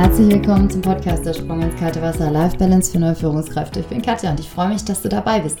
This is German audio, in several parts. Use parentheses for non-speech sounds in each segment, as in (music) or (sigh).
Herzlich willkommen zum Podcast Der Sprung ins kalte Wasser Life Balance für neue Führungskräfte. Ich bin Katja und ich freue mich, dass du dabei bist.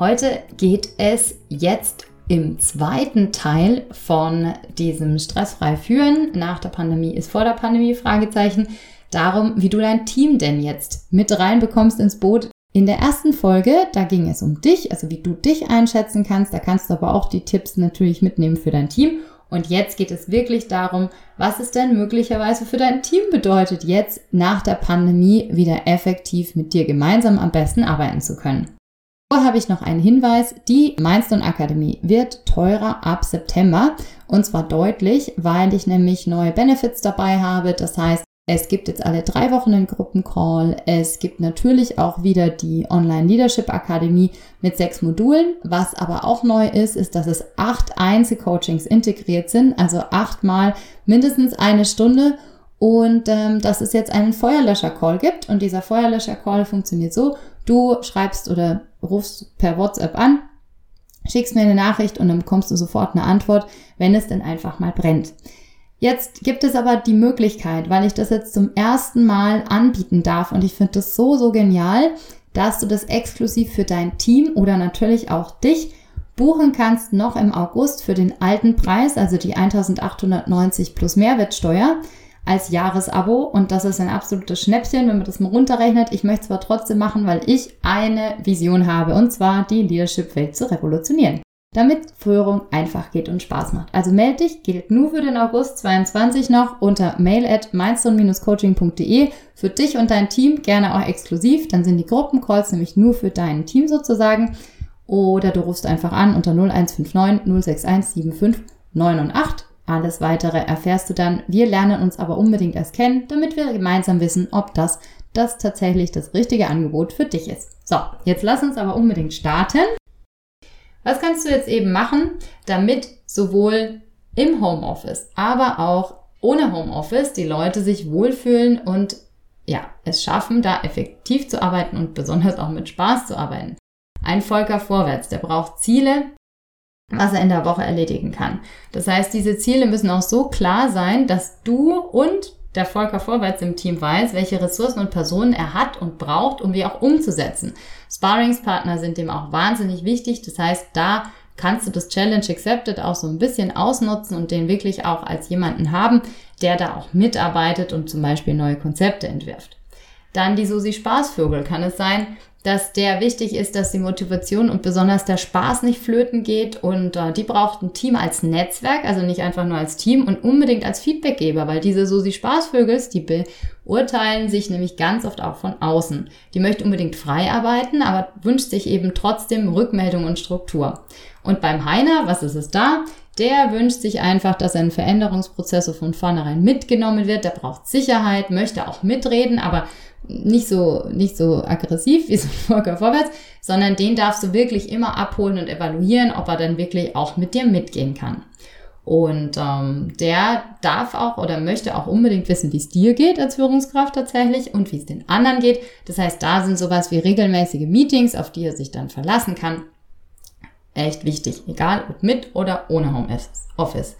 Heute geht es jetzt im zweiten Teil von diesem stressfrei führen nach der Pandemie ist vor der Pandemie Fragezeichen darum, wie du dein Team denn jetzt mit reinbekommst ins Boot. In der ersten Folge, da ging es um dich, also wie du dich einschätzen kannst. Da kannst du aber auch die Tipps natürlich mitnehmen für dein Team. Und jetzt geht es wirklich darum, was es denn möglicherweise für dein Team bedeutet, jetzt nach der Pandemie wieder effektiv mit dir gemeinsam am besten arbeiten zu können. Vorher habe ich noch einen Hinweis. Die Mindstone Akademie wird teurer ab September. Und zwar deutlich, weil ich nämlich neue Benefits dabei habe. Das heißt, es gibt jetzt alle drei Wochen einen Gruppencall. Es gibt natürlich auch wieder die Online Leadership Akademie mit sechs Modulen. Was aber auch neu ist, ist, dass es acht Einzelcoachings integriert sind, also achtmal mindestens eine Stunde. Und ähm, dass es jetzt einen Feuerlöscher-Call gibt. Und dieser Feuerlöscher-Call funktioniert so, du schreibst oder rufst per WhatsApp an, schickst mir eine Nachricht und dann bekommst du sofort eine Antwort, wenn es denn einfach mal brennt. Jetzt gibt es aber die Möglichkeit, weil ich das jetzt zum ersten Mal anbieten darf. Und ich finde das so, so genial, dass du das exklusiv für dein Team oder natürlich auch dich buchen kannst noch im August für den alten Preis, also die 1890 plus Mehrwertsteuer als Jahresabo. Und das ist ein absolutes Schnäppchen, wenn man das mal runterrechnet. Ich möchte es aber trotzdem machen, weil ich eine Vision habe und zwar die Leadership-Welt zu revolutionieren damit Führung einfach geht und Spaß macht. Also melde dich, gilt nur für den August 22 noch unter mail at coachingde für dich und dein Team, gerne auch exklusiv. Dann sind die Gruppencalls nämlich nur für dein Team sozusagen. Oder du rufst einfach an unter 0159 061 75 9 und 8. Alles weitere erfährst du dann. Wir lernen uns aber unbedingt erst kennen, damit wir gemeinsam wissen, ob das das tatsächlich das richtige Angebot für dich ist. So, jetzt lass uns aber unbedingt starten. Was kannst du jetzt eben machen, damit sowohl im Homeoffice, aber auch ohne Homeoffice die Leute sich wohlfühlen und ja, es schaffen, da effektiv zu arbeiten und besonders auch mit Spaß zu arbeiten. Ein Volker vorwärts, der braucht Ziele, was er in der Woche erledigen kann. Das heißt, diese Ziele müssen auch so klar sein, dass du und der Volker Vorwärts im Team weiß, welche Ressourcen und Personen er hat und braucht, um die auch umzusetzen. Sparringspartner sind dem auch wahnsinnig wichtig. Das heißt, da kannst du das Challenge Accepted auch so ein bisschen ausnutzen und den wirklich auch als jemanden haben, der da auch mitarbeitet und zum Beispiel neue Konzepte entwirft. Dann die Susi Spaßvögel kann es sein, dass der wichtig ist, dass die Motivation und besonders der Spaß nicht flöten geht und äh, die braucht ein Team als Netzwerk, also nicht einfach nur als Team und unbedingt als Feedbackgeber, weil diese Susi Spaßvögels, die beurteilen sich nämlich ganz oft auch von außen. Die möchte unbedingt frei arbeiten, aber wünscht sich eben trotzdem Rückmeldung und Struktur. Und beim Heiner, was ist es da? Der wünscht sich einfach, dass ein Veränderungsprozess so von vornherein mitgenommen wird. Der braucht Sicherheit, möchte auch mitreden, aber nicht so, nicht so aggressiv wie (laughs) so Volker vorwärts, sondern den darfst du wirklich immer abholen und evaluieren, ob er dann wirklich auch mit dir mitgehen kann. Und ähm, der darf auch oder möchte auch unbedingt wissen, wie es dir geht als Führungskraft tatsächlich und wie es den anderen geht. Das heißt, da sind sowas wie regelmäßige Meetings, auf die er sich dann verlassen kann. Echt wichtig, egal ob mit oder ohne Homeoffice.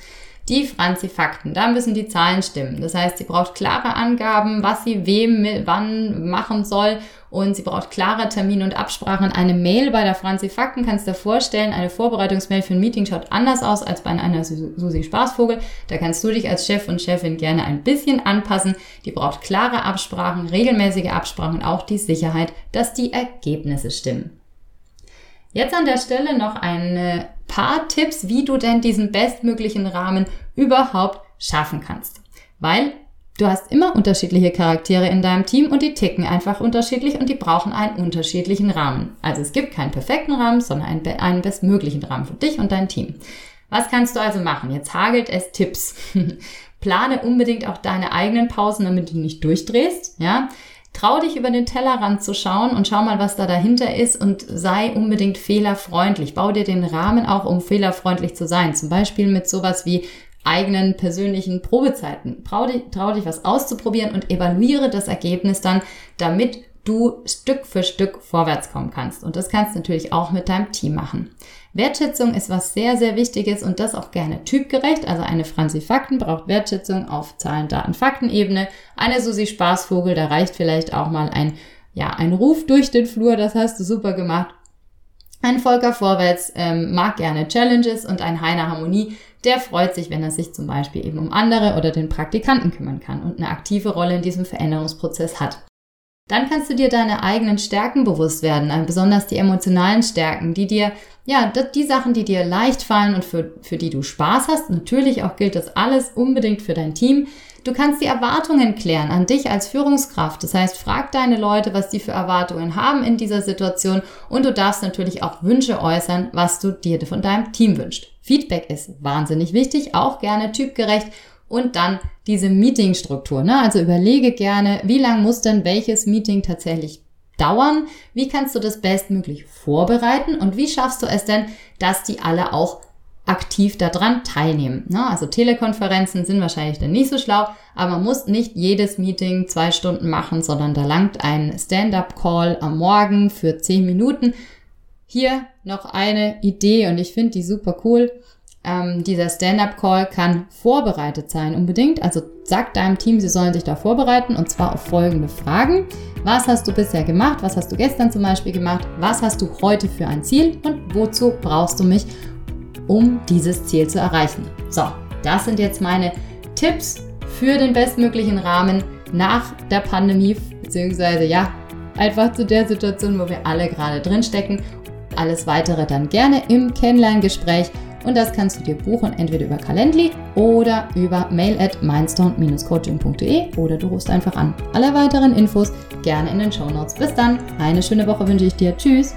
Die Franzi-Fakten, da müssen die Zahlen stimmen. Das heißt, sie braucht klare Angaben, was sie wem wann machen soll und sie braucht klare Termine und Absprachen. Eine Mail bei der Franzi-Fakten kannst du dir vorstellen, eine Vorbereitungsmail für ein Meeting schaut anders aus als bei einer Susi Spaßvogel. Da kannst du dich als Chef und Chefin gerne ein bisschen anpassen. Die braucht klare Absprachen, regelmäßige Absprachen und auch die Sicherheit, dass die Ergebnisse stimmen. Jetzt an der Stelle noch ein paar Tipps, wie du denn diesen bestmöglichen Rahmen überhaupt schaffen kannst. Weil du hast immer unterschiedliche Charaktere in deinem Team und die ticken einfach unterschiedlich und die brauchen einen unterschiedlichen Rahmen. Also es gibt keinen perfekten Rahmen, sondern einen, einen bestmöglichen Rahmen für dich und dein Team. Was kannst du also machen? Jetzt hagelt es Tipps. (laughs) Plane unbedingt auch deine eigenen Pausen, damit du nicht durchdrehst. Ja, Trau dich über den Tellerrand zu schauen und schau mal, was da dahinter ist und sei unbedingt fehlerfreundlich. Bau dir den Rahmen auch, um fehlerfreundlich zu sein. Zum Beispiel mit sowas wie eigenen persönlichen Probezeiten. Trau dich, trau dich was auszuprobieren und evaluiere das Ergebnis dann, damit du Stück für Stück vorwärts kommen kannst. Und das kannst du natürlich auch mit deinem Team machen. Wertschätzung ist was sehr, sehr Wichtiges und das auch gerne typgerecht. Also eine Franzi Fakten braucht Wertschätzung auf Zahlen, Daten, Fakten-Ebene. Eine Susi Spaßvogel, da reicht vielleicht auch mal ein, ja, ein Ruf durch den Flur, das hast du super gemacht. Ein Volker Vorwärts ähm, mag gerne Challenges und ein Heiner Harmonie, der freut sich, wenn er sich zum Beispiel eben um andere oder den Praktikanten kümmern kann und eine aktive Rolle in diesem Veränderungsprozess hat. Dann kannst du dir deine eigenen Stärken bewusst werden, äh, besonders die emotionalen Stärken, die dir, ja, die Sachen, die dir leicht fallen und für, für die du Spaß hast. Natürlich auch gilt das alles unbedingt für dein Team. Du kannst die Erwartungen klären an dich als Führungskraft. Das heißt, frag deine Leute, was die für Erwartungen haben in dieser Situation und du darfst natürlich auch Wünsche äußern, was du dir von deinem Team wünschst. Feedback ist wahnsinnig wichtig, auch gerne typgerecht und dann diese Meetingstruktur. Ne? Also überlege gerne, wie lang muss denn welches Meeting tatsächlich dauern? Wie kannst du das bestmöglich vorbereiten? Und wie schaffst du es denn, dass die alle auch aktiv daran teilnehmen? Ne? Also Telekonferenzen sind wahrscheinlich dann nicht so schlau, aber man muss nicht jedes Meeting zwei Stunden machen, sondern da langt ein Stand-up-Call am Morgen für zehn Minuten. Hier noch eine Idee und ich finde die super cool ähm, dieser Stand-up-Call kann vorbereitet sein unbedingt. Also sag deinem Team, sie sollen sich da vorbereiten und zwar auf folgende Fragen. Was hast du bisher gemacht? Was hast du gestern zum Beispiel gemacht? Was hast du heute für ein Ziel? Und wozu brauchst du mich, um dieses Ziel zu erreichen? So, das sind jetzt meine Tipps für den bestmöglichen Rahmen nach der Pandemie, beziehungsweise ja, einfach zu der Situation, wo wir alle gerade drin stecken. Alles weitere dann gerne im Kennenlerngespräch. gespräch und das kannst du dir buchen entweder über Calendly oder über mail at mindstone-coaching.de oder du rufst einfach an. Alle weiteren Infos gerne in den Show Notes. Bis dann, eine schöne Woche wünsche ich dir. Tschüss!